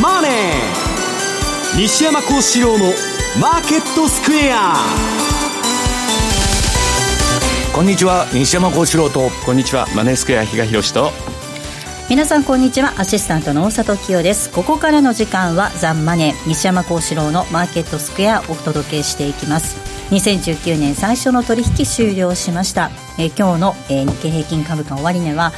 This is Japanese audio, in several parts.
マネー」西山幸四郎の「マーケットスクエア」こんにちは西山幸四郎と。こんにちはマネースクエア比嘉宏と。皆さんこんにちはアシスタントの大里清です。ここからの時間はザンマネー西山幸四郎のマーケットスクエアをお届けしていきます。2019年最初の取引終了しました、えー、今日の、えー、日経平均株価終値は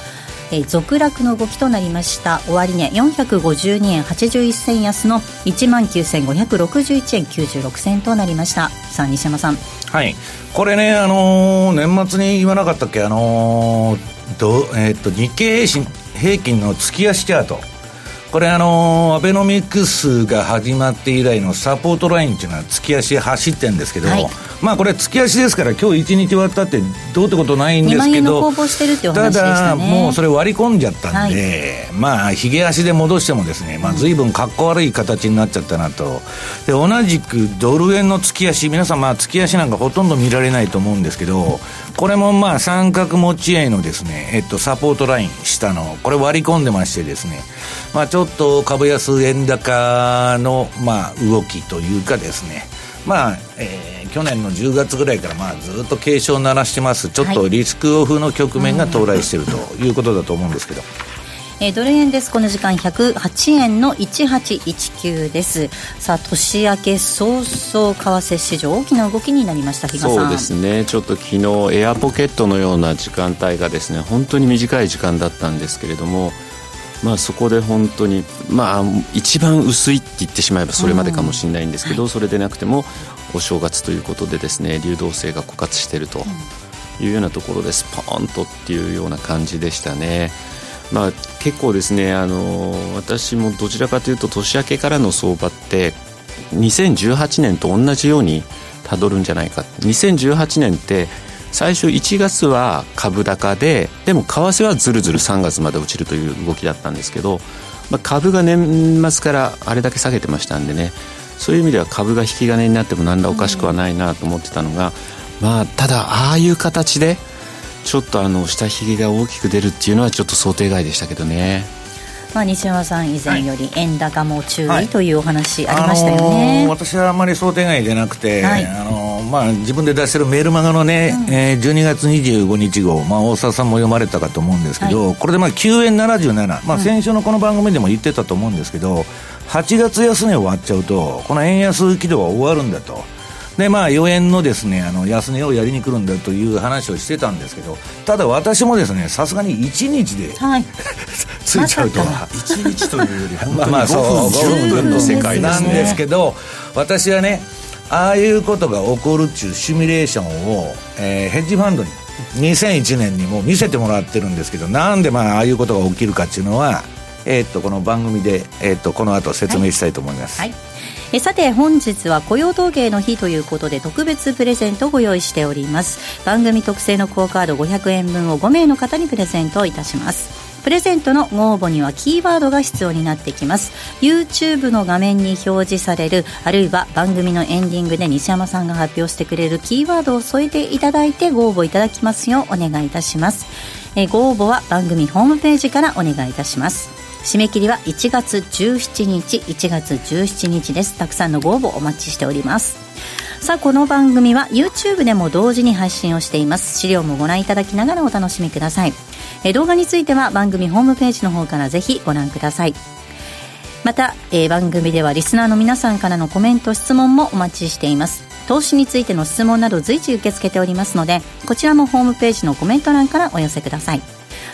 えー、続落の動きとなりました。終値452円81銭安の1万9561円96銭となりました。さあ西山さん。はい。これねあのー、年末に言わなかったっけ？あのー、どえー、っと日経平均の月足チャート。これあのアベノミクスが始まって以来のサポートラインっていうのは月足走ってるんですけど、はい、まあこれ月足ですから今日1日終わったってどうってことないんですけどただもうそれ割り込んじゃったんで、はい、まあひげ足で戻してもですね、まあ、随分かっこ悪い形になっちゃったなと。で同じくドル円の月足皆さんまあ月足なんかほとんど見られないと思うんですけどこれもまあ三角持ち合いのですね、えっと、サポートライン下のこれ割り込んでましてですねまあちょっと株安円高のまあ動きというかですねまあ、えー、去年の10月ぐらいからまあずっと警鐘を鳴らしてます。ちょっとリスクオフの局面が到来しているということだと思うんですけど。えー、ドル円です。この時間108円の1819です。さあ年明け早々為替市場大きな動きになりました。そうですね。ちょっと昨日エアポケットのような時間帯がですね本当に短い時間だったんですけれどもまあ、そこで本当に、まあ、一番薄いって言ってしまえばそれまでかもしれないんですけど、うん、それでなくてもお正月ということでですね流動性が枯渇しているというようなところでスポーンとっていうような感じでしたね。まあ、結構ですねあの私もどちらかというと年明けからの相場って2018年と同じようにたどるんじゃないか。2018年って最初1月は株高ででも為替はずるずる3月まで落ちるという動きだったんですけど、まあ、株が年末からあれだけ下げてましたんでねそういう意味では株が引き金になっても何らおかしくはないなと思ってたのが、まあただああいう形でちょっとあの下髭が大きく出るっていうのはちょっと想定外でしたけどね。まあ、西山さん以前より円高も注意というお話ありましたよね、はい。あのー、私はあんまり想定外でなくて、はい、あのー、まあ、自分で出してるメールマガのね、うん、えー、12月25日号、まあ、大沢さんも読まれたかと思うんですけど、はい、これでまあ9円77、まあ、先週のこの番組でも言ってたと思うんですけど、うん、8月安値終わっちゃうとこの円安軌道は終わるんだと。でまあ4円のですねあの安値をやりに来るんだという話をしてたんですけどただ私もですねさすがに1日で、はい、ついちゃうとは。1日というより 本当に5分10分の世界なんですけど私はねああいうことが起こるっちゅうシミュレーションを、えー、ヘッジファンドに2001年にも見せてもらってるんですけどなんでまあああいうことが起きるかっていうのはえー、っとこの番組で、えー、っとこの後説明したいと思います、はい。はい。えさて本日は雇用統計の日ということで特別プレゼントをご用意しております。番組特製のクオカード500円分を5名の方にプレゼントいたします。プレゼントのご応募にはキーワードが必要になってきます。YouTube の画面に表示されるあるいは番組のエンディングで西山さんが発表してくれるキーワードを添えていただいてご応募いただきますようお願いいたします。えご応募は番組ホームページからお願いいたします。締め切りは1月17日1月17日です。たくさんのご応募お待ちしております。さあこの番組は YouTube でも同時に配信をしています。資料もご覧いただきながらお楽しみください。え動画については番組ホームページの方からぜひご覧ください。また、えー、番組ではリスナーの皆さんからのコメント質問もお待ちしています。投資についての質問など随時受け付けておりますのでこちらもホームページのコメント欄からお寄せください。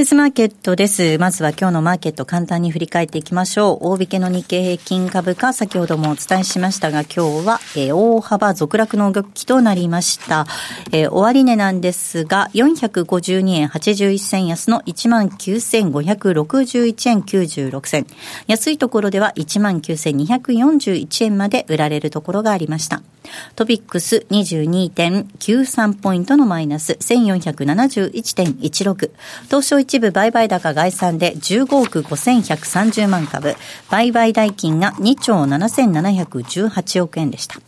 トゥデイズマーケットです。まずは今日のマーケット簡単に振り返っていきましょう。大引けの日経平均株価、先ほどもお伝えしましたが、今日は、えー、大幅続落の動きとなりました。えー、終値なんですが、452円81銭安の19,561円96銭。安いところでは19,241円まで売られるところがありました。トピックス22.93ポイントのマイナス1471.16。東証一部売買高概算で15億5130万株。売買代金が2兆7718億円でした。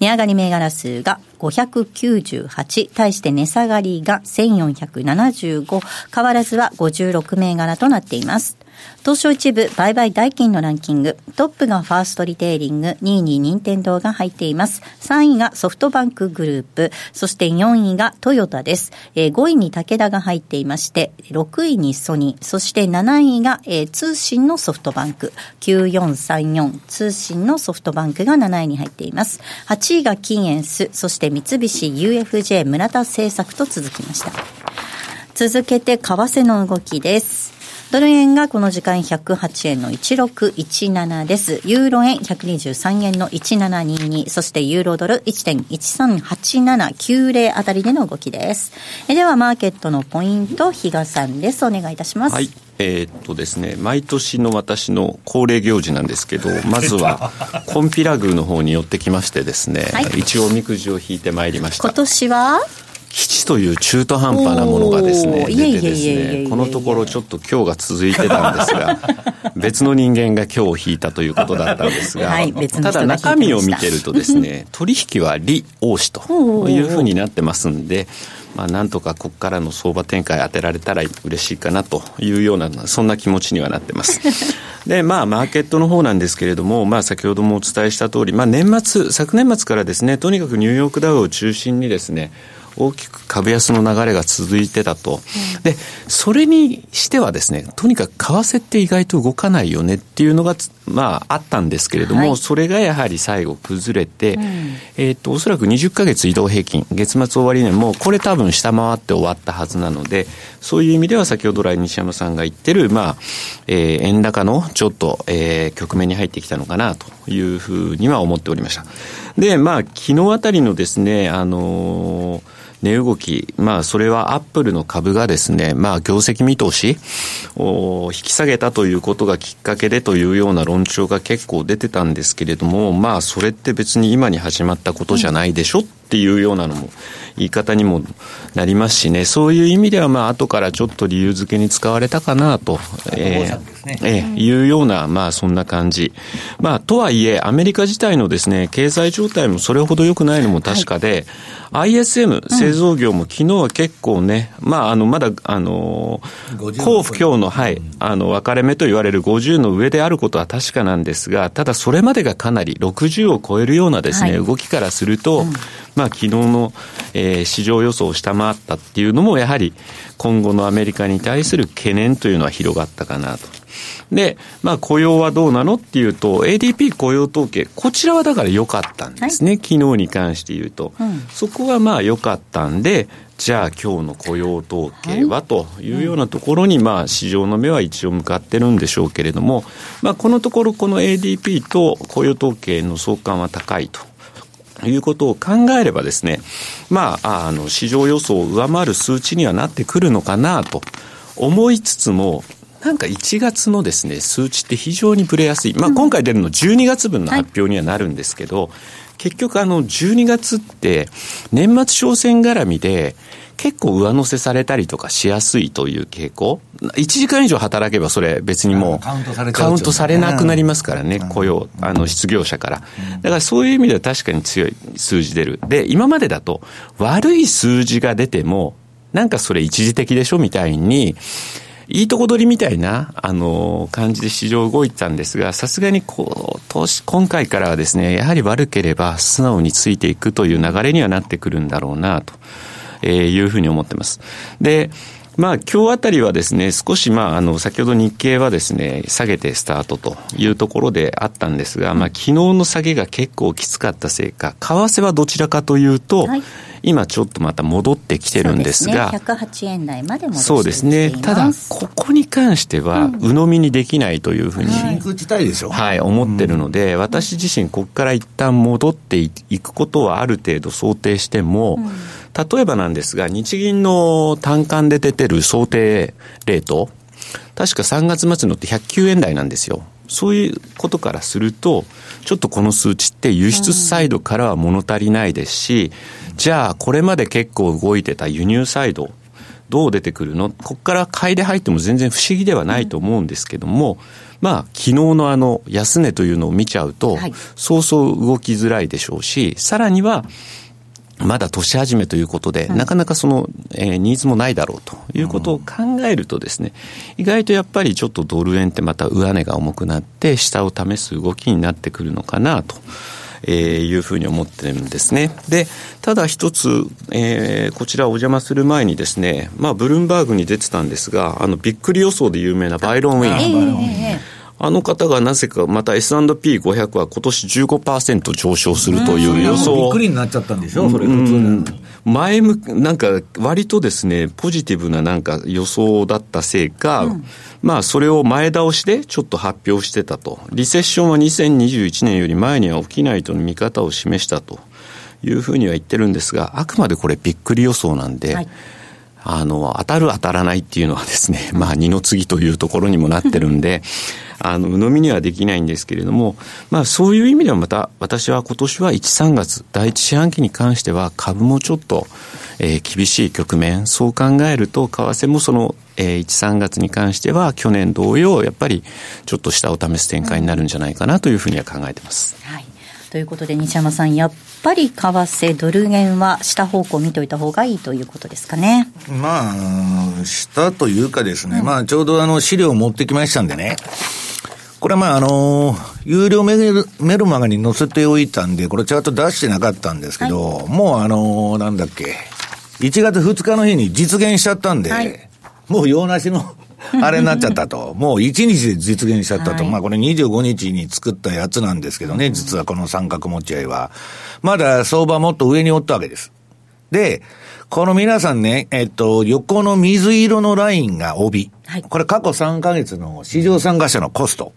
値上がり銘柄数が598、対して値下がりが1475、変わらずは56銘柄となっています。東証一部売買代金のランキング、トップがファーストリテイリング、2位に任天堂が入っています。3位がソフトバンクグループ、そして4位がトヨタです。えー、5位に武田が入っていまして、6位にソニー、そして7位が、えー、通信のソフトバンク、9434通信のソフトバンクが7位に入っています。8位がキンエンス、そして三菱 UFJ 村田製作と続きました。続けて為替の動きです。ドル円がこの時間108円の1617です。ユーロ円123円の1722、そしてユーロドル1.138790あたりでの動きです。えではマーケットのポイント、比嘉さんです。お願いいたします。はい。えー、っとですね、毎年の私の恒例行事なんですけど、まずは、コンピラ宮の方に寄ってきましてですね、はい、一応おみくじを引いてまいりました。今年は？基地という中途半端なものがですね、出てですね、このところちょっと今日が続いてたんですが、別の人間が今日引いたということだったんですが、はい、ただ中身を見てるとですね、取引は利王子というふうになってますんで、まあ、なんとかここからの相場展開当てられたら嬉しいかなというような、そんな気持ちにはなってます。で、まあ、マーケットの方なんですけれども、まあ、先ほどもお伝えした通り、まあ、年末、昨年末からですね、とにかくニューヨークダウを中心にですね、大きく株安の流れが続いてたと。で、それにしてはですね、とにかく為替って意外と動かないよねっていうのが、まあ、あったんですけれども、はい、それがやはり最後崩れて、うん、えっ、と、おそらく20ヶ月移動平均、月末終値も、これ多分下回って終わったはずなので、そういう意味では先ほど来西山さんが言ってる、まあ、えー、円高のちょっと、えー、局面に入ってきたのかなというふうには思っておりました。で、まあ、昨日あたりのですね、あのー値動き、まあ、それはアップルの株がですね、まあ、業績見通しを引き下げたということがきっかけでというような論調が結構出てたんですけれども、まあ、それって別に今に始まったことじゃないでしょっていうようなのも言い方にもなりますしね、そういう意味では、まあ、後からちょっと理由付けに使われたかなと、えー、えー、いうような、まあ、そんな感じ。まあ、とはいえ、アメリカ自体のですね、経済状態もそれほど良くないのも確かで、はい、ISM、製造業も昨日は結構ね、まあ、あの、まだ、あの、幸不況の、はい、あの、分かれ目と言われる50の上であることは確かなんですが、ただそれまでがかなり60を超えるようなですね、はい、動きからすると、うん。まあ、昨日の、えー、市場予想を下回ったっていうのも、やはり今後のアメリカに対する懸念というのは広がったかなと。で、まあ、雇用はどうなのっていうと、ADP 雇用統計、こちらはだから良かったんですね、はい、昨日に関して言うと。うん、そこはまあ良かったんで、じゃあ今日の雇用統計はというようなところに、まあ市場の目は一応向かってるんでしょうけれども、まあこのところこの ADP と雇用統計の相関は高いと。いうことを考えればですね、まあ、あの、市場予想を上回る数値にはなってくるのかなと思いつつも、なんか1月のですね、数値って非常にぶれやすい。まあ、今回出るの12月分の発表にはなるんですけど、はい、結局あの、12月って年末商戦絡みで、結構上乗せされたりとかしやすいという傾向。1時間以上働けばそれ別にもうカウントされカウントされなくなりますからね、雇用、あの失業者から。だからそういう意味では確かに強い数字出る。で、今までだと悪い数字が出ても、なんかそれ一時的でしょみたいに、いいとこ取りみたいな、あの、感じで市場動いてたんですが、さすがにこう、投資、今回からはですね、やはり悪ければ素直についていくという流れにはなってくるんだろうな、と。いうふうに思ってます。で、まあ、今日あたりはですね、少し、まあ、あの、先ほど日経はですね、下げてスタートというところであったんですが、まあ、昨日の下げが結構きつかったせいか、為替はどちらかというと、はい、今ちょっとまた戻ってきてるんですが。そうですね。108円台まで戻してそうですね。ただ、ここに関しては、鵜呑みにできないというふうに、真空地帯でしょ。はい、思ってるので、私自身、ここから一旦戻っていくことはある程度想定しても、例えばなんですが、日銀の単管で出てる想定レート、確か3月末のって109円台なんですよ。そういうことからすると、ちょっとこの数値って輸出サイドからは物足りないですし、うん、じゃあこれまで結構動いてた輸入サイド、どう出てくるの？ここから買いで入っても全然不思議ではないと思うんですけども、うん、まあ、昨日のあの安値というのを見ちゃうと、はい、そうそう動きづらいでしょうし、さらには、まだ年始めということで、なかなかその、えー、ニーズもないだろうということを考えるとですね、意外とやっぱりちょっとドル円ってまた上値が重くなって、下を試す動きになってくるのかなと。えー、いうふうに思ってるんですね。で、ただ一つ、えー、こちらお邪魔する前にですね、まあ、ブルームバーグに出てたんですが、あの、びっくり予想で有名なバイロン・ウィン。あの方がなぜかまた S&P500 は今年15%上昇するという予想。びっくりになっちゃったんでしょ、それ普通前向なんか割とですね、ポジティブななんか予想だったせいか、うん、まあそれを前倒しでちょっと発表してたと。リセッションは2021年より前には起きないとの見方を示したというふうには言ってるんですが、あくまでこれびっくり予想なんで、はいあの、当たる当たらないっていうのはですね、まあ二の次というところにもなってるんで、あの、鵜呑みにはできないんですけれども、まあそういう意味ではまた、私は今年は1、3月、第一四半期に関しては株もちょっと、えー、厳しい局面、そう考えると、為替もその、えー、1、3月に関しては、去年同様、やっぱりちょっと下を試す展開になるんじゃないかなというふうには考えてます。はい。ということで、西山さん、やっぱり為替、ドル円は下方向見といた方がいいということですかね。まあ、下というかですね、うん、まあ、ちょうどあの資料を持ってきましたんでね、これはまああの、有料メルメルマガに載せておいたんで、これチャート出してなかったんですけど、はい、もうあの、なんだっけ、1月2日の日に実現しちゃったんで、はい、もう用なしのあれになっちゃったと。もう1日で実現しちゃったと。はい、まあこれ25日に作ったやつなんですけどね、実はこの三角持ち合いは。まだ相場もっと上におったわけです。で、この皆さんね、えっと、横の水色のラインが帯。はい、これ過去3ヶ月の市場参加者のコスト。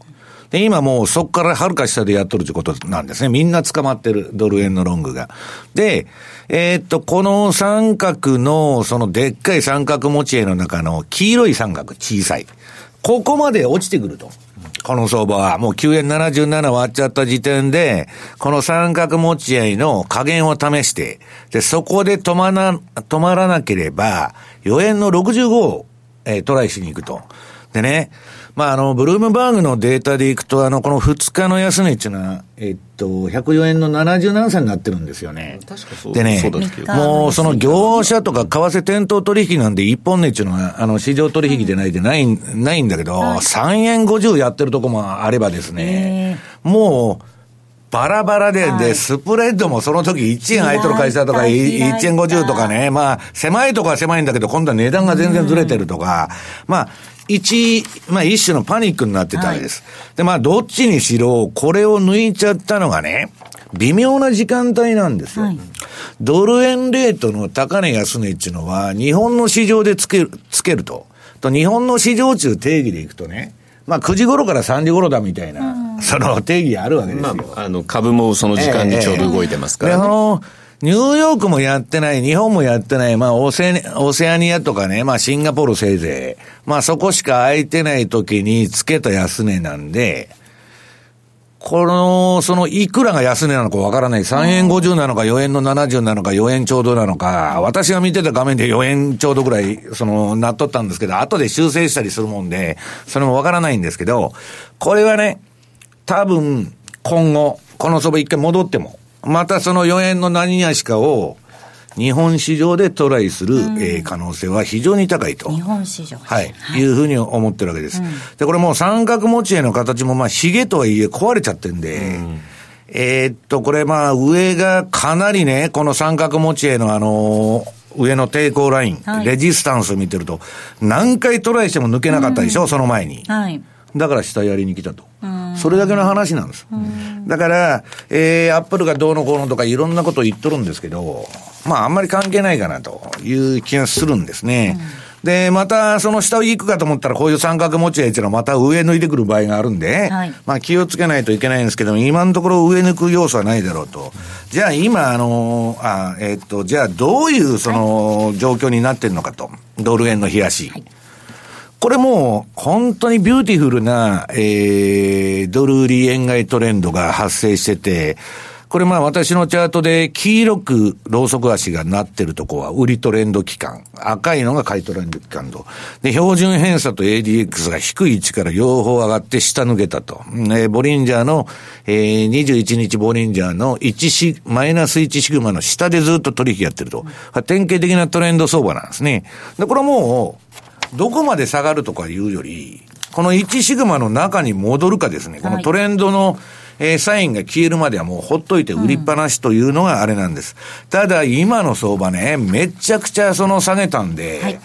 で、今もうそこからはるか下でやっとるということなんですね。みんな捕まってる、ドル円のロングが。で、えー、っと、この三角の、そのでっかい三角持ち絵の中の黄色い三角、小さい。ここまで落ちてくると。この相場は、もう9円77割っちゃった時点で、この三角持ち合いの加減を試して、で、そこで止まら、止まらなければ、4円の65を、えー、トライしに行くと。でね、まあ、あの、ブルームバーグのデータでいくと、あの、この2日の安値っていうのは、えっと、104円の77銭になってるんですよね。確かそう。でね、もうその業者とか為替店頭取引なんで一本値っていうのは、あの、市場取引でないでない、ないんだけど、はい、3円50やってるとこもあればですね、もう、バラバラで、で、スプレッドもその時1円空いとる会社とか、1円50とかね、まあ、狭いとこは狭いんだけど、今度は値段が全然ずれてるとか、まあ、一、まあ一種のパニックになってたわけです。はい、で、まあどっちにしろ、これを抜いちゃったのがね、微妙な時間帯なんですよ。はい、ドル円レートの高値安値っていうのは、日本の市場でつける、つけると。と、日本の市場中定義でいくとね、まあ9時頃から3時頃だみたいな、うん、その定義あるわけですよ。まあ、あの、株もその時間にちょうど動いてますから、ね、えの、ニューヨークもやってない、日本もやってない、まあオセ、オセアニアとかね、まあシンガポールせいぜい。まあそこしか空いてない時につけた安値なんで、この、その、いくらが安値なのかわからない。3円50なのか、4円の70なのか、4円ちょうどなのか、私が見てた画面で4円ちょうどぐらい、その、なっとったんですけど、後で修正したりするもんで、それもわからないんですけど、これはね、多分、今後、この相場一回戻っても、またその4円の何々しかを、日本市場でトライする、うん、えー、可能性は非常に高いと。日本市場はい。はい、いうふうに思ってるわけです。うん、で、これもう三角持ち絵の形もまあ、ヒゲとはいえ壊れちゃってんで、うん、えー、っと、これまあ、上がかなりね、この三角持ち絵のあのー上の抵抗ライン、はい、レジスタンスを見てると、何回トライしても抜けなかったでしょ、うん、その前に。はい。だから下やりに来たと。うんそれだけの話なんです。だから、えー、アップルがどうのこうのとかいろんなことを言っとるんですけど、まああんまり関係ないかなという気がするんですね。で、またその下を行くかと思ったらこういう三角持ちややつらまた上抜いてくる場合があるんで、はいまあ気をつけないといけないんですけども、今のところ上抜く要素はないだろうと。じゃあ今、あの、あえっと、じゃあどういうその状況になってるのかと。ドル円の日足。これも本当に beautiful な、えー、ドル売り円買いトレンドが発生してて、これまあ私のチャートで黄色くローソク足がなってるとこは売りトレンド期間。赤いのが買いトレンド期間と。で、標準偏差と ADX が低い位置から両方上がって下抜けたと。えボリンジャーの、えー、21日ボリンジャーの1シ、マイナス1シグマの下でずっと取引やってると。典型的なトレンド相場なんですね。で、これはもう、どこまで下がるとかいうより、この1シグマの中に戻るかですね、このトレンドの、えーサインが消えるまではもうほっといて売りっぱなしというのがあれなんです。ただ今の相場ね、めちゃくちゃその下げたんで、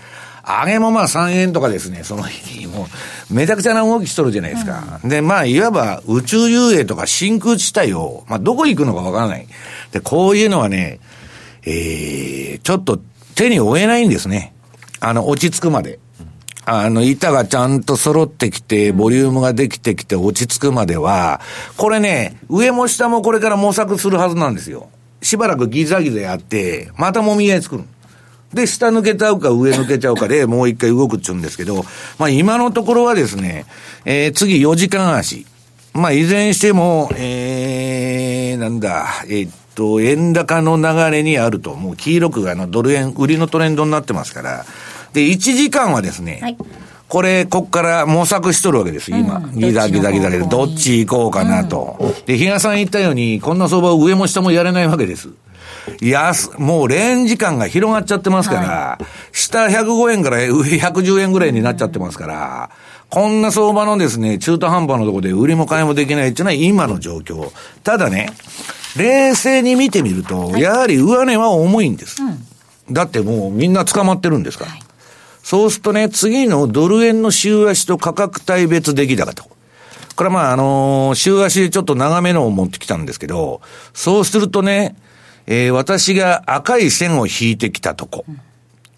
上げもまあ3円とかですね、その日にもう、めちゃくちゃな動きしとるじゃないですか。で、まあ、いわば宇宙遊泳とか真空地帯を、まあ、どこ行くのかわからない。で、こういうのはね、えー、ちょっと手に負えないんですね。あの、落ち着くまで。あの、板がちゃんと揃ってきて、ボリュームができてきて落ち着くまでは、これね、上も下もこれから模索するはずなんですよ。しばらくギザギザやって、またもみ合い作る。で、下抜けちゃうか上抜けちゃうかで、もう一回動くっちゅうんですけど、まあ今のところはですね、えー、次4時間足。まあいずれにしても、えー、なんだ、えーっと、円高の流れにあると、もう黄色くあのドル円、売りのトレンドになってますから、で、1時間はですね、はいこれ、こっから模索しとるわけです、今。うんギザギザギザで、どどっっち行こうかなと。で、比嘉さん言ったように、こんな相場を上も下もやれないわけです。安、もうレンジ感が広がっちゃってますから、下105円から上110円ぐらいになっちゃってますから、こんな相場のですね、中途半端なところで売りも買いもできないっていうのは今の状況。ただね、冷静に見てみると、やはり上値は重いんです。だってもうみんな捕まってるんですから。そうするとね、次のドル円の週足と価格帯別出来高と。これはまあ、あのー週足でちょっと長めのを持ってきたんですけど、そうするとね、えー私が赤い線を引いてきたとこ。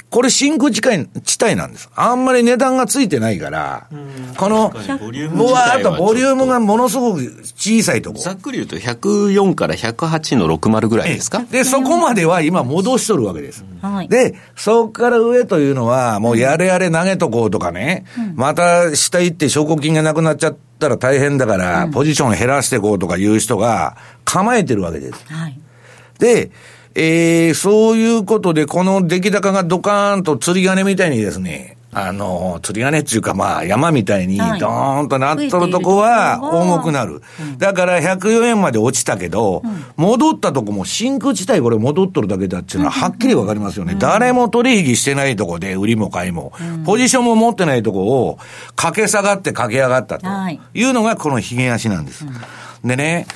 これ真空地帯地帯なんです。あんまり値段がついてないから、この、ボリュームうわーっとボリュームがものすごく小さいとこ。ざっくり言うと104から108の60ぐらいですか？で、そこまでは今戻しとるわけです。はいで、そこから上というのは、もうやれやれ投げとこうとかね、また下行って証拠金がなくなっちゃったら大変だから、ポジション減らしてこうとかいう人が構えてるわけです。はい。で、えー、そういうことで、この出来高がドカーンと釣り鐘みたいにですね、あの、釣り鐘っていうかまあ山みたいにドはい。ーンとなっとるとこは重くなる。だから104円まで落ちたけど、戻ったとこも真空地帯これ戻っとるだけだっていうのははっきりわかりますよね。誰も取引してないとこで売りも買いも、ポジションも持ってないとこを駆け下がって駆け上がったとはい。いうのがこの髭足なんです。でね、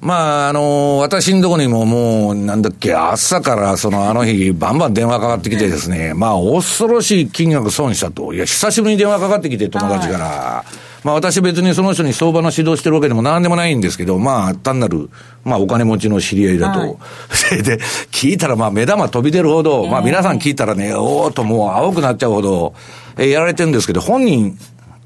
まあ、あの私のところにももう、なんだっけ、朝から、その、あの日、バンバン電話かかってきてですね、まあ、恐ろしい金額損したと。いや、久しぶりに電話かかってきて、友達から。まあ、私別にその人に相場の指導してるわけでも何でもないんですけど、まあ、単なる、まあ、お金持ちの知り合いだと。はいそれ で、聞いたら、まあ、目玉飛び出るほど、まあ、皆さん聞いたらね、おーっともう青くなっちゃうほど、えーやられてるんですけど、本人、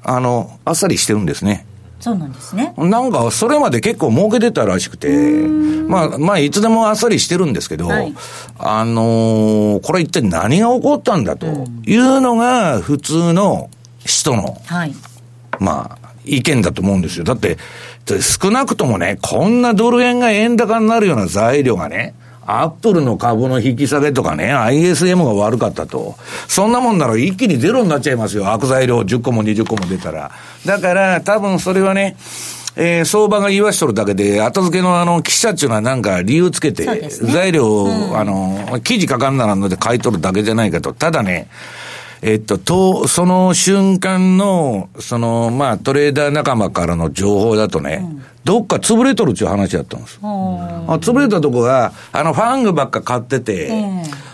あの、あっさりしてるんですね。そうなんですね。なんか、それまで結構儲けてたらしくて、まあ、まあ、いつでもあっさりしてるんですけど、はいあのーこれ一体何が起こったんだというのが、普通の人の、はい。まあ、意見だと思うんですよ。だって、少なくともね、こんなドル円が円高になるような材料がね、アップルの株の引き下げとかね、ISM が悪かったと。そんなもんなら一気にゼロになっちゃいますよ。悪材料10個も20個も出たら。だから、多分それはね、えー相場が言わしとるだけで、後付けのあの、記者っていうのはなんか理由つけて、ね材料を、あの、記事書かんならんので買い取るだけじゃないかと。ただね、えっと、と、その瞬間の、その、まあ、トレーダー仲間からの情報だとね、どっか潰れとるっていう話だったんです。あ潰れたとこが、あの、ファングばっか買ってて、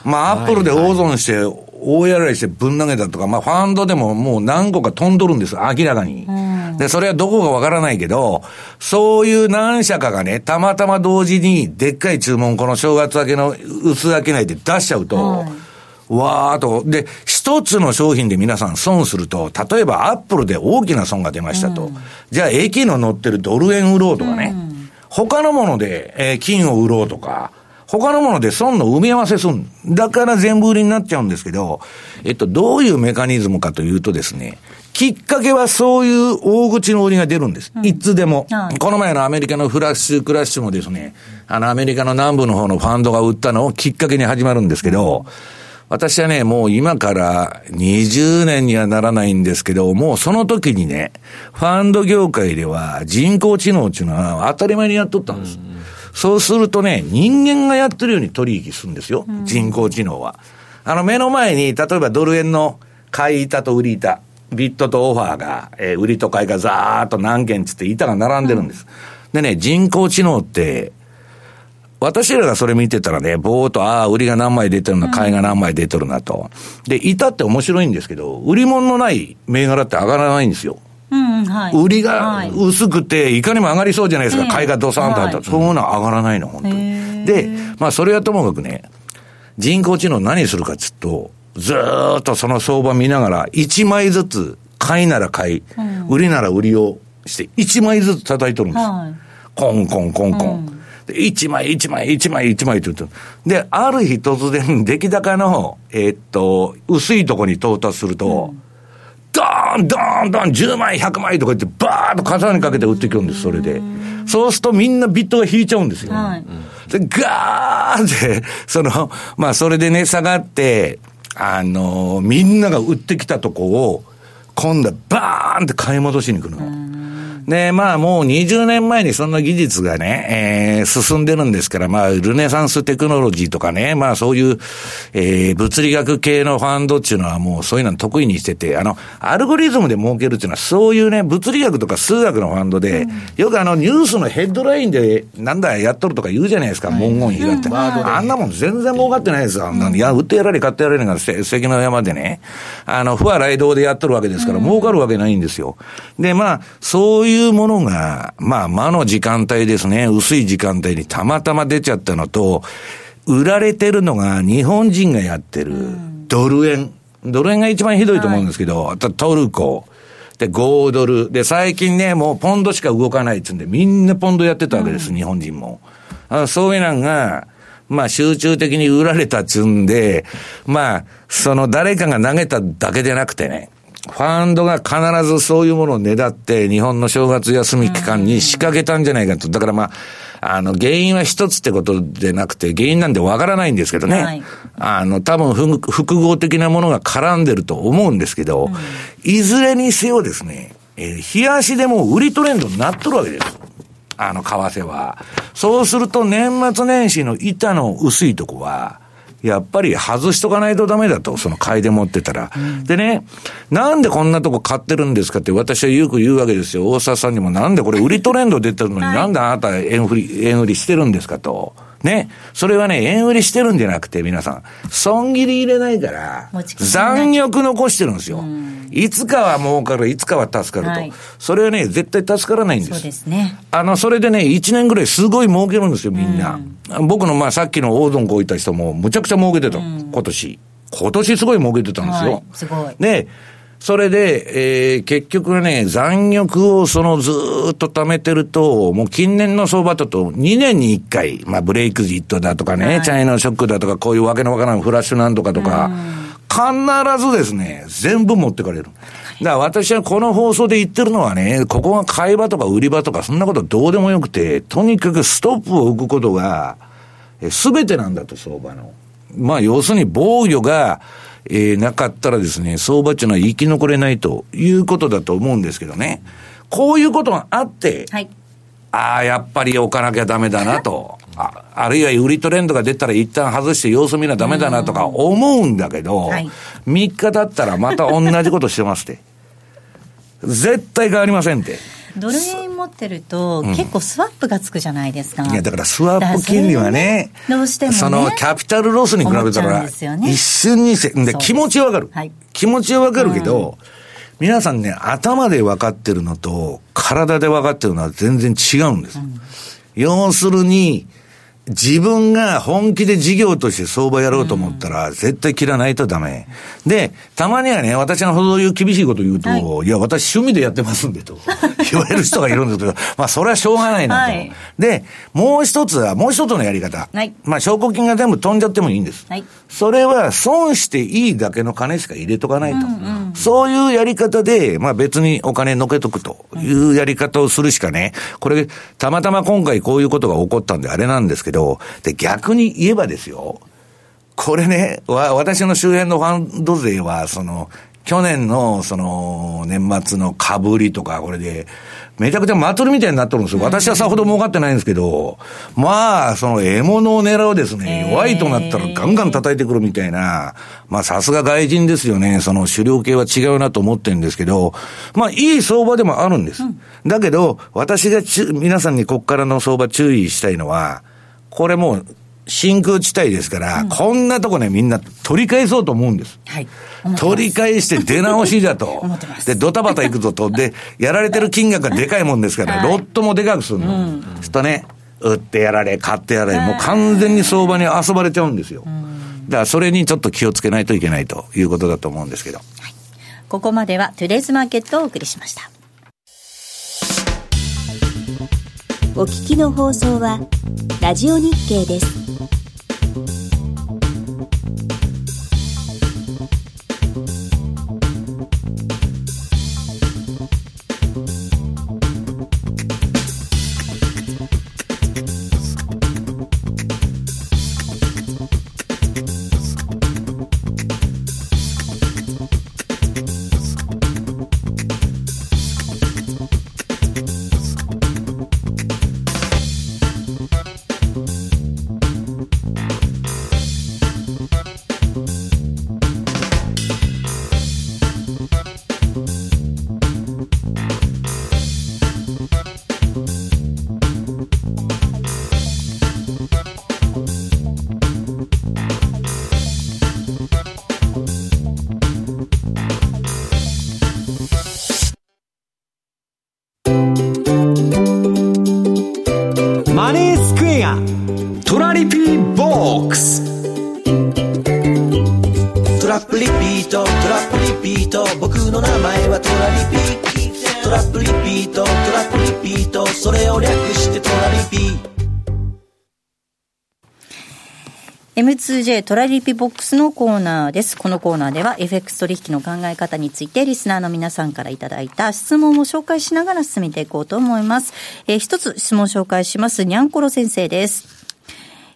まあ、アップルで大損して、大やられしてぶん投げたとか、まあ、ファンドでももう何個か飛んどるんです、明らかに。で、それはどこかわからないけど、そういう何社かがね、たまたま同時にでっかい注文、この正月明けの薄明けないで出しちゃうと、はいわーと。で、一つの商品で皆さん損すると、例えばアップルで大きな損が出ましたと。うん、じゃあ駅の乗ってるドル円売ろうとかね。うん、他のもので、えー、金を売ろうとか。他のもので損の埋め合わせすん。だから全部売りになっちゃうんですけど、えっと、どういうメカニズムかというとですね、きっかけはそういう大口の売りが出るんです。うん、いつでも、はい、この前のアメリカのフラッシュクラッシュもですね、あのアメリカの南部の方のファンドが売ったのをきっかけに始まるんですけど、私はね、もう今から20年にはならないんですけど、もうその時にね、ファンド業界では人工知能っていうのは当たり前にやっとったんです。うんそうするとね、人間がやってるように取引するんですよ。うん、人工知能は。あの、目の前に、例えばドル円の買い板と売り板、ビットとオファーが、えー、売りと買いがざーっと何件つって板が並んでるんです。うん、でね、人工知能って、私らがそれ見てたらね、ぼーっと、ああ、売りが何枚出てるな、買いが何枚出てるなと。で、板って面白いんですけど、売り物のない銘柄って上がらないんですよ。うんはい、売りが薄くて、いかにも上がりそうじゃないですか、買いがドサンとあったら、そういうのは上がらないの、本当に。で、まあ、それはともかくね、人工知能何するかっつうと、ずっとその相場見ながら、1枚ずつ、買いなら買い、うん、売りなら売りをして、1枚ずつ叩いとるんです。はい、コンコンコンコン。うん1枚、1枚、1枚、1枚って言うと。で、ある日突然、出来高の、えー、っと、薄いとこに到達すると、うんドーン、ドーン、ドーン、10枚、100枚とか言って、バーッと重ねかけて売っていくんです、それで。そうするとみんなビットが引いちゃうんですよ。はい、で、ガーって、その、まあ、それでね、下がって、あのー、みんなが売ってきたとこを、今度はバーンって買い戻しに来るの。で、まあもう20年前にそんな技術がね、えー、進んでるんですから、まあルネサンステクノロジーとかね、まあそういう、えー、物理学系のファンドっていうのはもうそういうの得意にしてて、あの、アルゴリズムで儲けるっていうのはそういうね、物理学とか数学のファンドで、うん、よくあのニュースのヘッドラインでなんだやっとるとか言うじゃないですか、はい、文言拾って、うん。あんなもん全然儲かってないですよ。あんな、いや、売ってやられ買ってやられが関の山でね、あの、不和雷道でやっとるわけですから、儲かるわけないんですよ。で、まあ、そういういうものが、まあ、魔の時間帯ですね、薄い時間帯にたまたま出ちゃったのと、売られてるのが日本人がやってるドル円。ドル円が一番ひどいと思うんですけど、はい、トルコ。で、5ドル。で、最近ね、もうポンドしか動かないっつうんで、みんなポンドやってたわけです、うん、日本人も。あそういうのが、まあ集中的に売られたっつうんで、まあ、その誰かが投げただけでなくてね、ファンドが必ずそういうものをねだって、日本の正月休み期間に仕掛けたんじゃないかと。だからまあ、あの、原因は一つってことでなくて、原因なんでわからないんですけどね。はい、あの、多分複合的なものが絡んでると思うんですけど、うん、いずれにせよですね、えー、冷やしでも売りトレンドになっとるわけです。あの、為替は。そうすると年末年始の板の薄いとこは、やっぱり外しとかないとダメだと、その買いで持ってたら。うん、でね、なんでこんなとこ買ってるんですかって私はよく言うわけですよ。大沢さんにもなんでこれ売りトレンド出てるのに、なんであなた円売り、円売りしてるんですかと。ね。それはね、円売りしてるんじゃなくて、皆さん、損切り入れないから、残欲残してるんですよ。いつかは儲かる、いつかは助かると。はい、それはね、絶対助からないんです。そうですね。あの、それでね、1年ぐらいすごい儲けるんですよ、みんな。うん、僕の、まあ、さっきの大損こういった人も、むちゃくちゃ儲けてた、うん、今年。今年すごい儲けてたんですよ。はい、すごい。で、それで、えー、結局ね、残欲をそのずっと貯めてると、もう近年の相場だと2年に1回、まあブレイクジットだとかね、はい、チャイナショックだとか、こういうわけのわからないフラッシュなんとかとか、必ずですね、全部持ってかれる。だから私はこの放送で言ってるのはね、ここが買い場とか売り場とかそんなことどうでもよくて、とにかくストップを置くことが、すべてなんだと、相場の。まあ要するに防御が、えー、なかったらですね、相場っていうのは生き残れないということだと思うんですけどね。こういうことがあって、はい、ああ、やっぱり置かなきゃダメだなと。ああるいは売りトレンドが出たら一旦外して様子見なダメだなとか思うんだけど、はい、3日経ったらまた同じことしてますって。絶対変わりませんって。ドル円持ってると、結構スワップがつくじゃないですか。いや、だからスワップ金利はね、どうしても、ね、そのキャピタルロスに比べたら、一瞬にせ、で気持ちはわかる、はい。気持ちはわかるけど、皆さんね、頭で分かってるのと、体で分かってるのは全然違うんです。要するに、自分が本気で事業として相場やろうと思ったら、絶対切らないとダメ。で、たまにはね、私がそういう厳しいこと言うと、い、や、私趣味でやってますんでと、言われる人がいるんですけど、まあ、それはしょうがないなと。はいで、もう一つは、もう一つのやり方。はいまあ、証拠金が全部飛んじゃってもいいんです。はいそれは損していいだけの金しか入れとかないと。そういうやり方で、まあ別にお金のけとくというやり方をするしかね、これ、たまたま今回こういうことが起こったんであれなんですけど、で、逆に言えばですよ、これね、わ、私の周辺のファンド勢は、その、去年の、その、年末の株売りとか、これで、めちゃくちゃ祭りみたいになってるんですよ。私はさほど儲かってないんですけど、まあ、その獲物を狙うですね、弱いとなったらガンガン叩いてくるみたいな、まあさすが外人ですよね。その狩猟系は違うなと思ってるんですけど、まあいい相場でもあるんです。だけど、私が皆さんにこっからの相場注意したいのは、これもう、真空地帯ですから、こんなとこね、みんな取り返そうと思うんです。はい。取り返して出直しだと 思ってま。すで、ドタバタ行くぞと。で、やられてる金額がでかいもんですから、はいロットもでかくするの。そうするとね、売ってやられ、買ってやられ、もう完全に相場に遊ばれちゃうんですよ。だからそれにちょっと気をつけないといけないということだと思うんですけど。ここまではトゥデイズマーケットをお送りしました。お聞きの放送はラジオ日経です。M2J トラリピボックスのコーナーです。このコーナーでは FX 取引の考え方についてリスナーの皆さんからいただいた質問を紹介しながら進めていこうと思います。えー一つ質問を紹介します。にゃんころ先生です。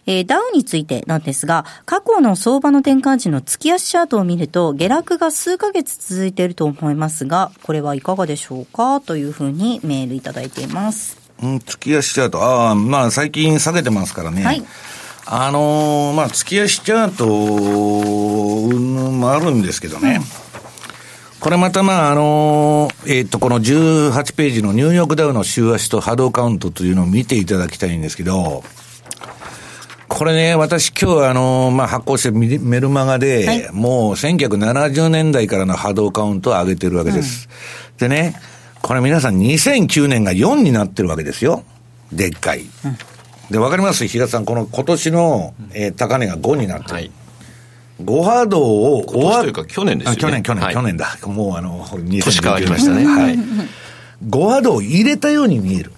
えーダウについてなんですが、過去の相場の転換時の月足チャートを見ると、下落が数ヶ月続いていると思いますが、これはいかがでしょうか？というふうにメールいただいています。うん、月足チャート、ああ、まあ最近下げてますからね。はいあのーまあ月足チャート、うんもあるんですけどね。これまたまああのーえっ、と、この18ページのニューヨークダウの週足と波動カウントというのを見ていただきたいんですけど、これね、私今日あのーまあ発行してメメルマガで、はいもう1970年代からの波動カウントを上げてるわけです。でね、これ皆さん2009年が4になってるわけですよ。でっかい。で、わかります？平田さん、この今年の、えー高値が5になってる。はい。5波動を終わ今年というか去年ですよねあ去年、去年、はい去年だ。もうあの、年年変わりましたねはい。5波動を入れたように見える。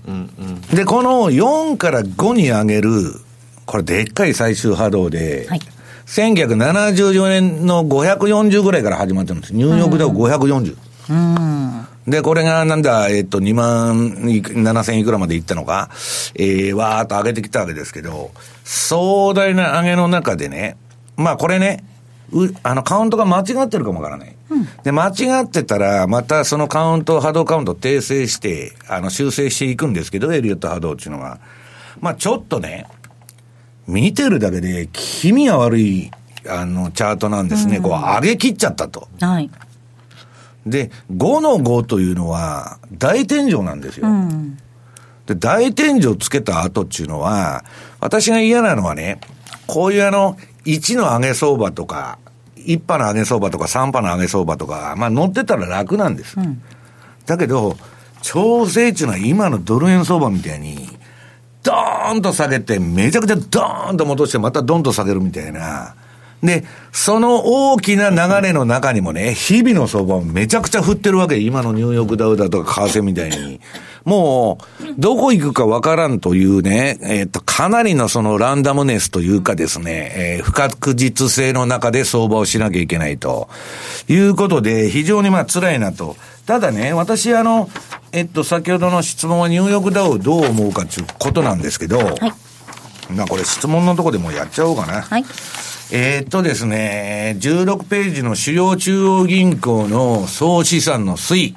で、この4から5に上げる、これでっかい最終波動で、はい1974年の540ぐらいから始まってるんです。ニューヨークダウ540。で、これがなんだ、えっと、2万7千いくらまでいったのか、えー、わーっと上げてきたわけですけど、壮大な上げの中でね、まあこれね、うあの、カウントが間違ってるかもわからない。で、間違ってたら、またそのカウント、波動カウント訂正して、あの、修正していくんですけど、エリオット波動っていうのは。まあちょっとね、見てるだけで気味が悪い、あの、チャートなんですね。こう、上げ切っちゃったと。はい。で、5の5というのは、大天井なんですよ。で、大天井つけた後っていうのは、私が嫌なのはね、こういうあの、1の上げ相場とか、1波の上げ相場とか3波の上げ相場とか、まあ乗ってたら楽なんです。だけど、調整っていうのは今のドル円相場みたいに、ドーンと下げて、めちゃくちゃドーンと戻して、またドンと下げるみたいな。で、その大きな流れの中にもね、日々の相場をめちゃくちゃ振ってるわけ。今のニューヨークダウだとか為替みたいに。もう、どこ行くかわからんというね、えっ、と、かなりのそのランダムネスというかですね、えー不確実性の中で相場をしなきゃいけないということで、非常にまあ辛いなと。ただね、私あの、えっと、先ほどの質問はニューヨークダウをどう思うかということなんですけど、まあこれ質問のとこでもうやっちゃおうかな。はい。えーっとですね、16ページの主要中央銀行の総資産の推移。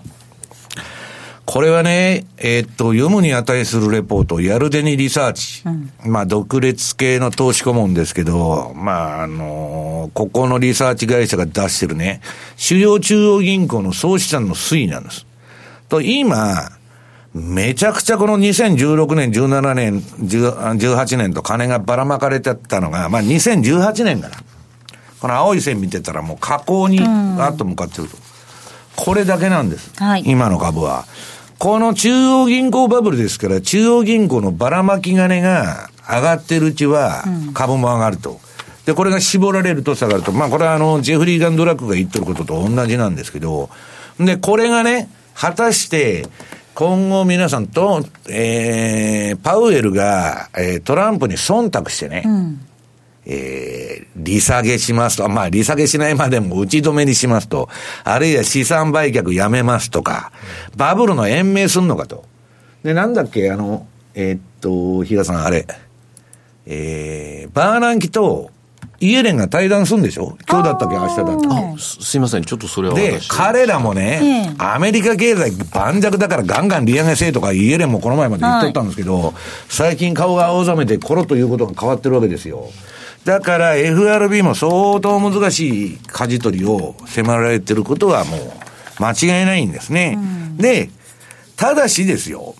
これはね、えーっと、読むに値するレポート、ヤルデニリサーチ。まあ、独立系の投資顧問ですけど、まあ、あのここのリサーチ会社が出してるね、主要中央銀行の総資産の推移なんです。と、今、めちゃくちゃこの2016年、17年、10 18年と金がばらまかれてたのが、まあ2018年から。この青い線見てたらもう下降にあっと向かってると。これだけなんです。はい今の株は。この中央銀行バブルですから、中央銀行のばらまき金が上がってるうちは株も上がると。で、これが絞られると下がると。まあこれはあの、ジェフリー・ガンドラックが言ってることと同じなんですけど、で、これがね、果たして、今後皆さんと、えー、パウエルが、えートランプに忖度してね、えー、利下げしますと、まあ、利下げしないまでも打ち止めにしますと、あるいは資産売却やめますとか、バブルの延命すんのかと。で、なんだっけ、あの、えーっと、比嘉さん、あれ、えー、バーナンキとイエレンが対談するんでしょ？今日だったっけ？明日だったっけ？あすすいません。ちょっとそれはで、私。彼らもね、ええ。アメリカ経済盤石だからガンガン利上げせえとか、イエレンもこの前まで言っとったんですけど、最近顔が青ざめてコロッと言うことが変わってるわけですよ。だから FRB も相当難しい舵取りを迫られてることはもう間違いないんですね。で、ただしですよ、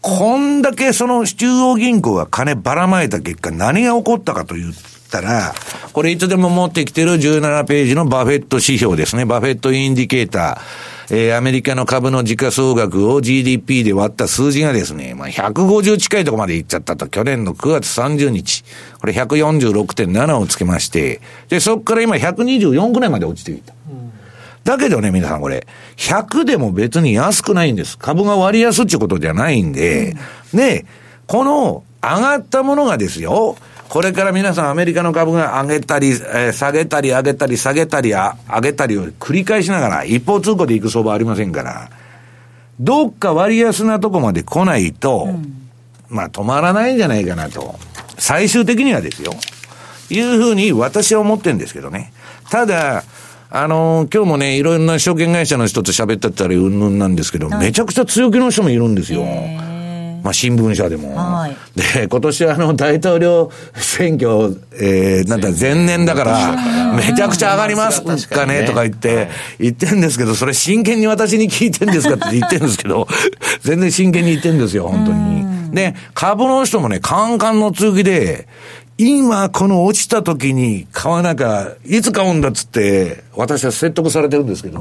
こんだけその中央銀行が金ばらまいた結果何が起こったかと言ったら、これいつでも持ってきてる17ページのバフェット指標ですね。バフェット indicator。えーアメリカの株の時価総額を GDP で割った数字がですね、まあ、150近いとこまでいっちゃったと、去年の9月30日。これ146.7をつけまして、で、そこから今124ぐらいまで落ちていた。だけどね、皆さんこれ、100でも別に安くないんです。株が割安っていうことじゃないんで、で、この上がったものがですよ、これから皆さんアメリカの株が上げたり、えー下げたり上げたり下げたりあ上げたりを繰り返しながら一方通行で行く相場ありませんから、どっか割安なとこまで来ないと、まあ止まらないんじゃないかなと。最終的にはですよ。いうふうに私は思ってるんですけどね。ただ、あのー今日もね、いろいろな証券会社の人と喋ってたり、うんぬんなんですけど、めちゃくちゃ強気の人もいるんですよ。まあ、新聞社でも。はい。で、今年はあの、大統領選挙、えー、なんだ、前年。だから、めちゃくちゃ上がりますかね、とか言って、言ってんですけど、それ真剣に私に聞いてんですかって 言ってんですけど、全然真剣に言ってんですよ、本当に。で、株の人もね、カンカンの通気で、今、この落ちた時に買わなきゃ、いつ買うんだっつって、私は説得されてるんですけど、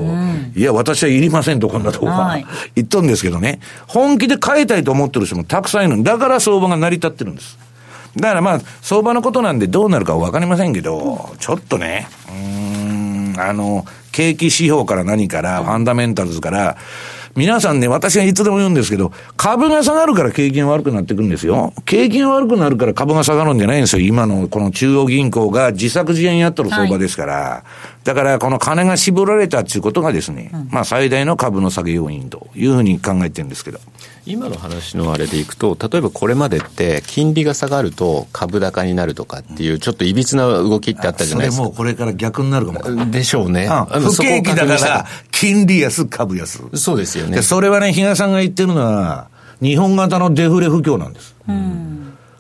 いや、私はいりませんと、こんなとこははい。言っとるんですけどね、本気で買いたいと思ってる人もたくさんいるだから相場が成り立ってるんです。だからまあ、相場のことなんでどうなるかわかりませんけど、ちょっとね、うーん、あの、景気指標から何から、ファンダメンタルズから、皆さんね、私がいつでも言うんですけど、株が下がるから景気が悪くなっていくんですよ。景気が悪くなるから株が下がるんじゃないんですよ。今のこの中央銀行が自作自演やっとる相場ですから。だからこの金が絞られたっていうことがですね、まあ最大の株の下げ要因というふうに考えてるんですけど。今の話のあれでいくと例えばこれまでって金利が下がると株高になるとかっていうちょっといびつな動きってあったじゃないですかそれもうこれから逆になるかも。でしょうね不景気だから、金利安、株安。そうですよねで、それはね、比嘉さんが言ってるのは、日本型のデフレ不況なんです。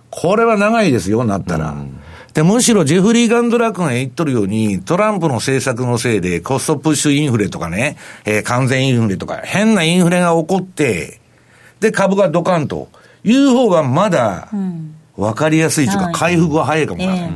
これは長いですよ、なったら。で、むしろジェフリー・ガンドラックが言っとるように、トランプの政策のせいでコストプッシュインフレとかね、えー完全インフレとか、変なインフレが起こって、で、株がドカンと。いう方がまだ、わかりやすいというか、はい。回復は早いかもわからない。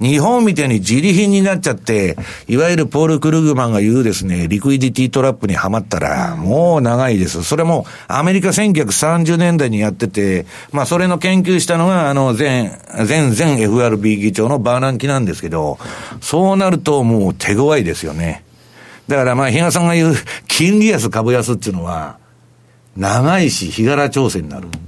日本みたいに自利品になっちゃって、いわゆるポール・クルグマンが言うですね、リクイディティトラップにはまったら、もう長いです。それもアメリカ1930年代にやってて、まあそれの研究したのが、あの、前、前、前 FRB 議長のバーナンキなんですけど、そうなるともう手強いですよね。だからまあ、比嘉さんが言う、金利安、株安っていうのは、長いし、日柄調整になる。はい。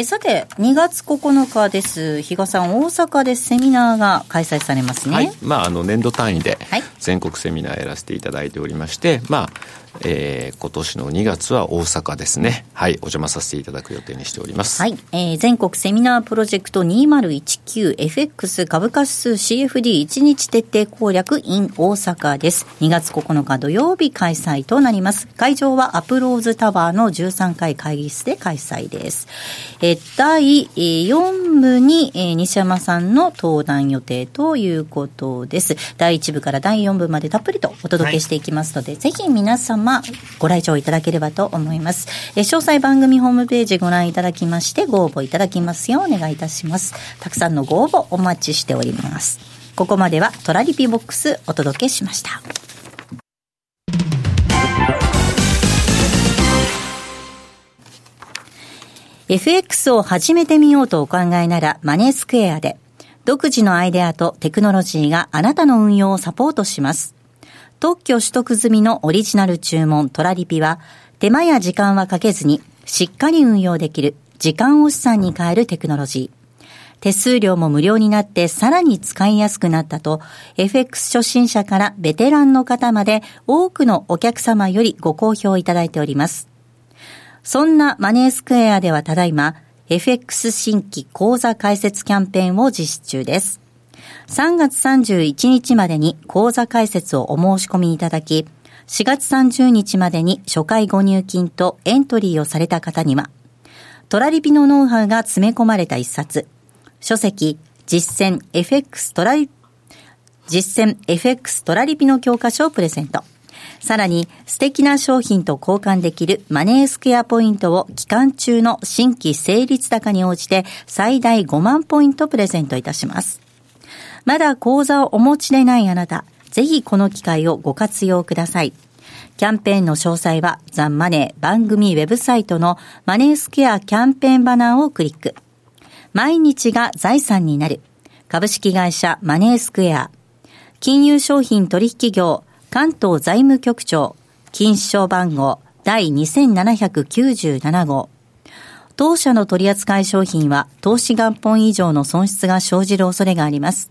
えさて、2月9日です。比嘉さん、大阪でセミナーが開催されますね。はいまあ、あの年度単位ではい全国セミナーやらせていただいておりまして、まあえー今年の2月は大阪ですねはいお邪魔させていただく予定にしておりますはい、えー全国セミナープロジェクト 2019FX 株価指数 CFD1 日徹底攻略 in 大阪です。2月9日土曜日開催となります。会場はアプローズタワーの13階会議室で開催です。えー第4部に、えー西山さんの登壇予定ということです。第1部から第4部までたっぷりとお届けしていきますので、ぜひ皆様ご来場いただければと思います。え詳細番組ホームページご覧いただきましてご応募いただきますようお願いいたします。たくさんのご応募お待ちしております。ここまではトラリピボックスお届けしました。FX を始めてみようとお考えならマネースクエアで独自のアイデアとテクノロジーがあなたの運用をサポートします。特許取得済みのオリジナル注文トラリピは手間や時間はかけずにしっかり運用できる時間を資産に変えるテクノロジー。手数料も無料になってさらに使いやすくなったと FX 初心者からベテランの方まで多くのお客様よりご好評いただいております。そんなマネースクエアではただいま FX 新規講座開設キャンペーンを実施中です。3月31日までに講座開設をお申し込みいただき、4月30日までに初回ご入金とエントリーをされた方には、トラリピのノウハウが詰め込まれた一冊、書籍、実践 FX トラリ、実践 FX トラリピの教科書をプレゼント。さらに素敵な商品と交換できるマネースクエアポイントを期間中の新規成立高に応じて最大5万ポイントプレゼントいたします。まだ講座をお持ちでないあなた、ぜひこの機会をご活用ください。キャンペーンの詳細はザン・マネー番組ウェブサイトのマネースクエアキャンペーンバナーをクリック。毎日が財産になる。株式会社マネースクエア。金融商品取引業関東財務局長。金賞番号第2797号。当社の取扱い商品は投資元本以上の損失が生じる恐れがあります。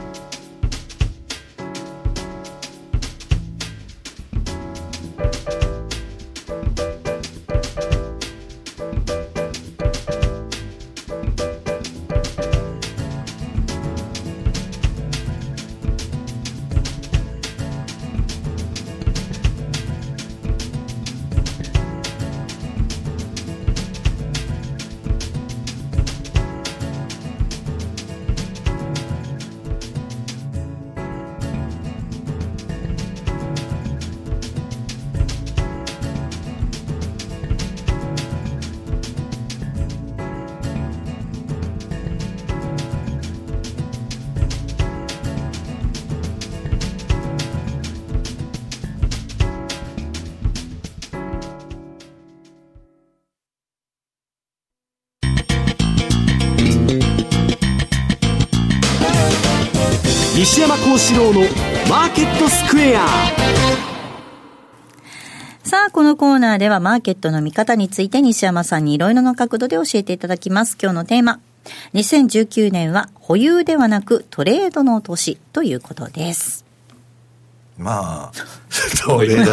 志郎のマーケットスクエアさあ、このコーナーではマーケットの見方について西山さんにいろいろな角度で教えていただきます。今日のテーマ。2019年は保有ではなくトレードの年ということです。まあ、それだ。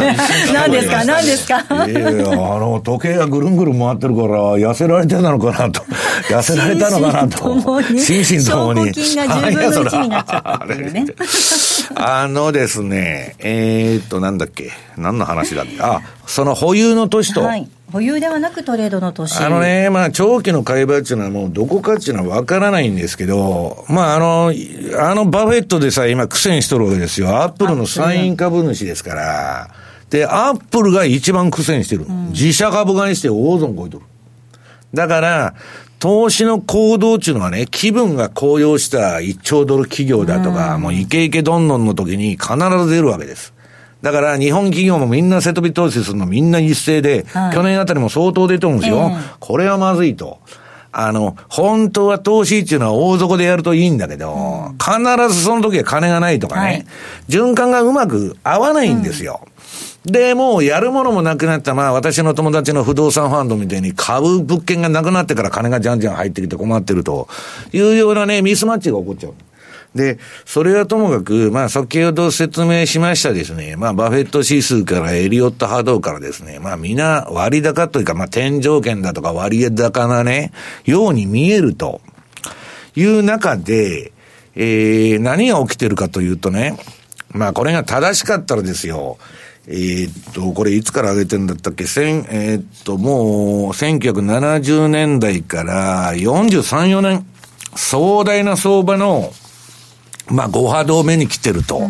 何ですか？何ですか？いやいや、あの、時計がぐるんぐるん回ってるから、痩せられてたのかなと。痩せられたのかなと。心身ともに心身ともに。証拠金が10分の1になっちゃったっていうねあのですね、えーっと、なんだっけ？何の話だっけ？あ、その保有の年と、はい保有ではなくトレードの年。あのね、まあ、長期の買い場っていうのはもうどこかっていうのは分からないんですけど、まあ、あの、あのバフェットでさえ今苦戦しとるわけですよ。アップルの三位株主ですから。で、アップルが一番苦戦してる。自社株買いして大損こいとる。だから、投資の行動っていうのはね、気分が高揚した1兆ドル企業だとか、もうイケイケどんどんの時に必ず出るわけです。だから日本企業もみんな瀬戸び投資するのみんな一斉で、はい去年あたりも相当出てるんですよ。ええこれはまずいと。あの、本当は投資っていうのは大底でやるといいんだけど、必ずその時は金がないとかね、はい循環がうまく合わないんですよ。で、もうやるものもなくなった、まあ私の友達の不動産ファンドみたいに株物件がなくなってから金がじゃんじゃん入ってきて困ってるというようなね、ミスマッチが起こっちゃう。で、それはともかく、まあ先ほど説明しましたですね、まあバフェット指数からエリオット波動からですね、まあ皆割高というか、まあ天井圏だとか割高なね、ように見えるという中で、えー、何が起きてるかというとね、まあこれが正しかったらですよ、えーっと、これいつから上げてんだったっけ千、えーっと、もう、1970年代から43、4年、壮大な相場の、まあ、5波動目に来てると。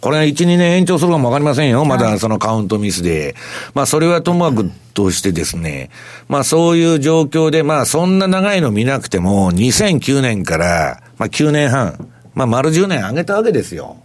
これが1、2年延長するかもわかりませんよ。まだそのカウントミスで。まあ、それはともかくとしてですね。まあ、そういう状況で、まあ、そんな長いの見なくても、2009年から、まあ、9年半、まあ、丸10年上げたわけですよ。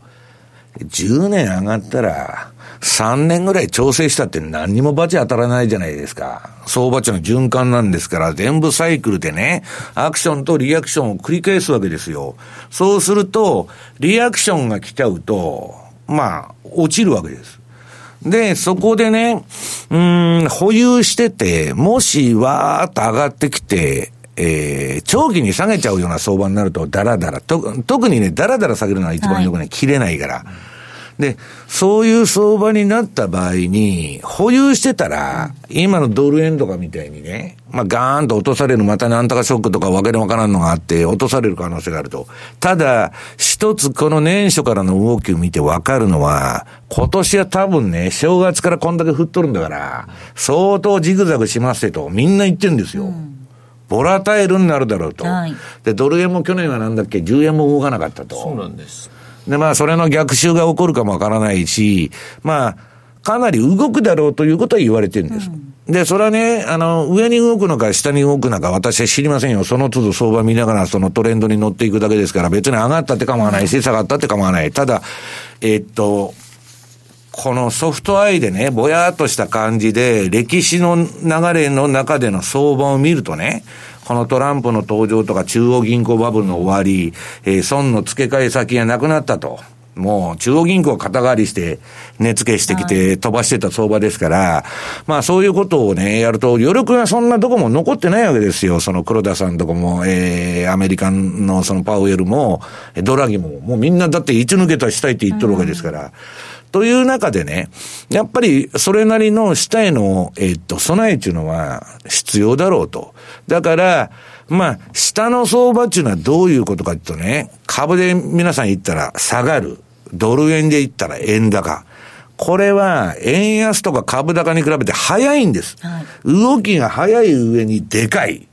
10年上がったら、3年ぐらい調整したって何にもバチ当たらないじゃないですか。相場値の循環なんですから、全部サイクルでね、アクションとリアクションを繰り返すわけですよ。そうすると、リアクションが来ちゃうと、まあ、落ちるわけです。で、そこでね、うーん、保有してて、もしわーっと上がってきて、えー、長期に下げちゃうような相場になると、ダラダラ、と特にね、ダラダラ下げるのが一番よくない、切れないから。で、そういう相場になった場合に、保有してたら、今のドル円とかみたいにね、まあ、ガーンと落とされる、またなんとかショックとかわけのわからんのがあって、落とされる可能性があると。ただ、一つこの年初からの動きを見てわかるのは、今年は多分ね、正月からこんだけ降っとるんだから、相当ジグザグしますと、みんな言ってるんですよ。ボラタイルになるだろうと。はいで、ドル円も去年はなんだっけ、10円も動かなかったと。そうなんです。で、まあ、それの逆襲が起こるかもわからないし、まあ、かなり動くだろうということは言われてるんです。で、それはね、あの、上に動くのか下に動くのか私は知りませんよ。その都度相場見ながらそのトレンドに乗っていくだけですから、別に上がったって構わないし、下がったって構わない。ただ、えっと、このソフトアイでね、ぼやーっとした感じで、歴史の流れの中での相場を見るとね、このトランプの登場とか中央銀行バブルの終わり、えー損の付け替え先がなくなったと。もう中央銀行が肩代わりして、値付けしてきて飛ばしてた相場ですから、まあそういうことをね、やると、余力がそんなとこも残ってないわけですよ。その黒田さんとかも、えー、アメリカンのそのパウエルも、ドラギも、もうみんなだって一抜けたしたいって言っとるわけですから。という中でね、やっぱりそれなりの下への、えっと、備えっていうのは必要だろうと。だから、まあ、下の相場っていうのはどういうことかっていうとね、株で皆さん言ったら下がる。ドル円で言ったら円高。これは、円安とか株高に比べて早いんです。はい動きが早い上にでかい。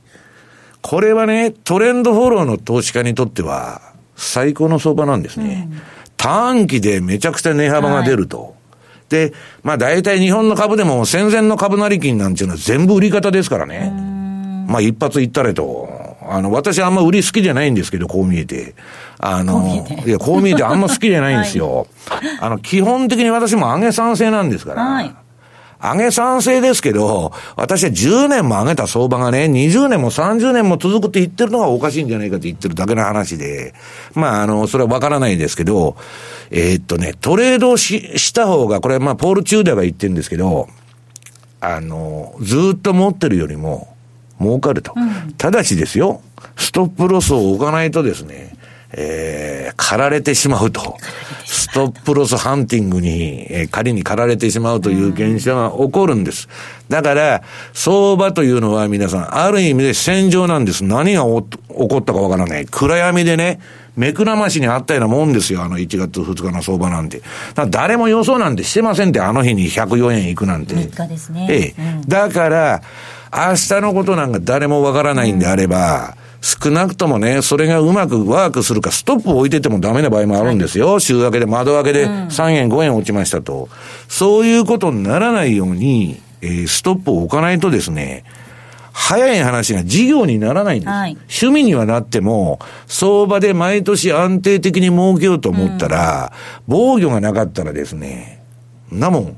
これはね、トレンドフォローの投資家にとっては、最高の相場なんですね。短期でめちゃくちゃ値幅が出ると。で、まあ大体日本の株でも戦前の株成金なんていうのは全部売り方ですからね。まあ一発いったれと。あの、私あんま売り好きじゃないんですけど、こう見えて。あの、いや、こう見えてあんま好きじゃないんですよ。あの、基本的に私も上げ賛成なんですから。はい上げ賛成ですけど、私は10年も上げた相場がね、20年も30年も続くって言ってるのがおかしいんじゃないかって言ってるだけの話で、まあ、あの、それはわからないですけど、えーっとね、トレードをしした方が、これはまあ、ポール・チューダーが言ってるんですけど、あの、ずっと持ってるよりも、儲かると。ただしですよ、ストップロスを置かないとですね、えー、駆られてしまうと。ストップロスハンティングに、えー、仮に駆られてしまうという現象が起こるんです。だから、相場というのは皆さん、ある意味で戦場なんです。何が起こったかわからない。暗闇でね、目くらましにあったようなもんですよ、あの1月2日の相場なんて。誰も予想なんてしてませんって、あの日に104円いくなんて。3日ですね。ええ。うん、だから、明日のことなんか誰もわからないんであれば、うん少なくともね、それがうまくワークするか、ストップを置いててもダメな場合もあるんですよ。はい、週明けで窓開けで3円、5円落ちましたと。そういうことにならないように、えー、ストップを置かないとですね、早い話が事業にならないんです。はい、趣味にはなっても、相場で毎年安定的に儲けようと思ったら、うん、防御がなかったらですね、なもん、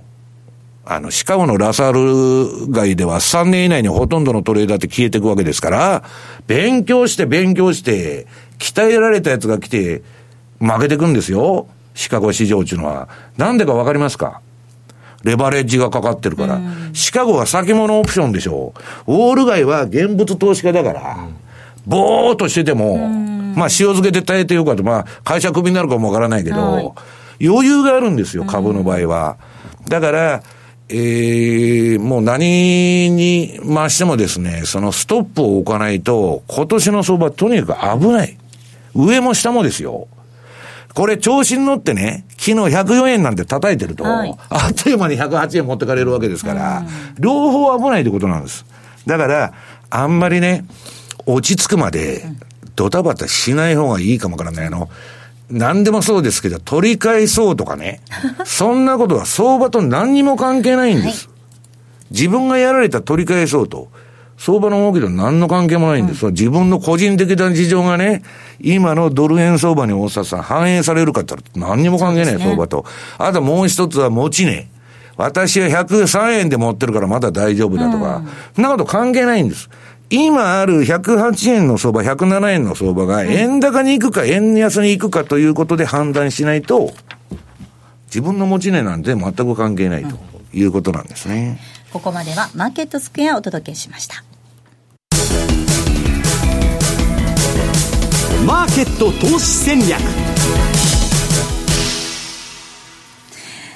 あの、シカゴのラサール街では3年以内にほとんどのトレーダーって消えていくわけですから、勉強して勉強して、鍛えられたやつが来て、負けていくんですよ。シカゴ市場っていうのは。なんでかわかりますか？レバレッジがかかってるから。シカゴは先物オプションでしょう。ウォール街は現物投資家だから、ぼーっとしてても、まあ塩漬けで耐えてよかった。まあ会社クビになるかもわからないけど、はい、余裕があるんですよ、株の場合は。だから、えー、もう何にましてもですね、そのストップを置かないと、今年の相場とにかく危ない。上も下もですよ。これ調子に乗ってね、昨日104円なんて叩いてると、はい、あっという間に108円持ってかれるわけですから、両方危ないってことなんです。だから、あんまりね、落ち着くまで、ドタバタしない方がいいかもわからない。あの、何でもそうですけど、取り返そうとかね、そんなことは相場と何にも関係ないんです。はい、自分がやられた取り返そうと。相場の動きと何の関係もないんです。うん、自分の個人的な事情がね、今のドル円相場に大札さん反映されるかって言ったら何にも関係ない、ね、相場と。あともう一つは持ち値。私は103円で持ってるからまだ大丈夫だとか、うん、そんなこと関係ないんです。今ある108円の相場、107円の相場が円高に行くか円安に行くかということで判断しないと、自分の持ち値なんて全く関係ないということなんですね。ここまではマーケットスクエアをお届けしました。マーケット投資戦略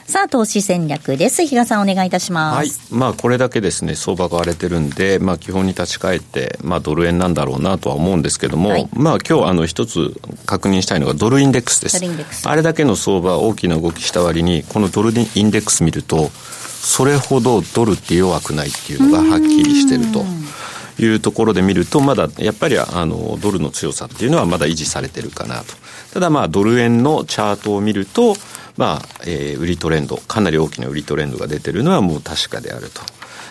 さあ、投資戦略です。比嘉さん、お願いいたします。はい。まあ、これだけですね、相場が荒れてるんで、まあ、基本に立ち返って、まあ、ドル円なんだろうなとは思うんですけども、はい、まあ、今日、あの、一つ確認したいのがドルインデックスです。あれだけの相場、大きな動きした割に、このドルインデックス見ると、それほどドルって弱くないっていうのがはっきりしてると。いうところで見ると、まだやっぱりあのドルの強さっていうのはまだ維持されてるかなと。ただまあドル円のチャートを見ると、まあ、えー、売りトレンド、かなり大きな売りトレンドが出てるのはもう確かであると。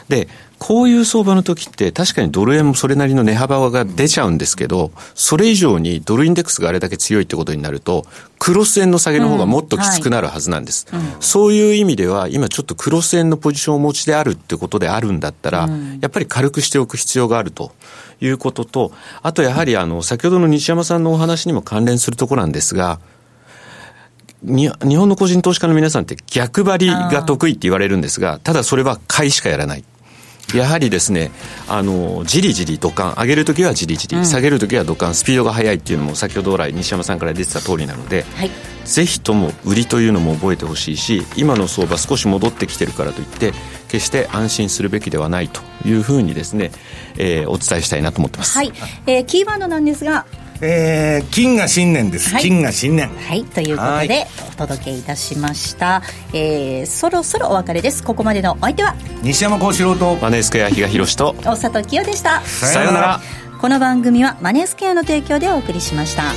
で、こういう相場の時って確かにドル円もそれなりの値幅が出ちゃうんですけど、それ以上にドルインデックスがあれだけ強いってことになると、クロス円の下げの方がもっときつくなるはずなんです。うんはいうん、そういう意味では、今ちょっとクロス円のポジションをお持ちであるってことであるんだったら、うん、やっぱり軽くしておく必要があるということと、あとやはりあの、先ほどの西山さんのお話にも関連するところなんですが、日本の個人投資家の皆さんって逆張りが得意って言われるんですが、ただそれは買いしかやらない。やはりですね、あの、じりじりドカン、上げるときはじりじり、下げるときはドカン、スピードが速いっていうのも先ほど来西山さんから出てた通りなので、はい、ぜひとも売りというのも覚えてほしいし、今の相場少し戻ってきてるからといって、決して安心するべきではないというふうにですね、えー、お伝えしたいなと思ってます。はい。えー、キーワードなんですが、えー、金が新年です、はい、金が新年。はい。ということでお届けいたしました、えー、そろそろお別れです。ここまでのお相手は西山幸四郎とマネースクエア比嘉宏と大里清でした。さようなら。この番組はマネースクエアの提供でお送りしました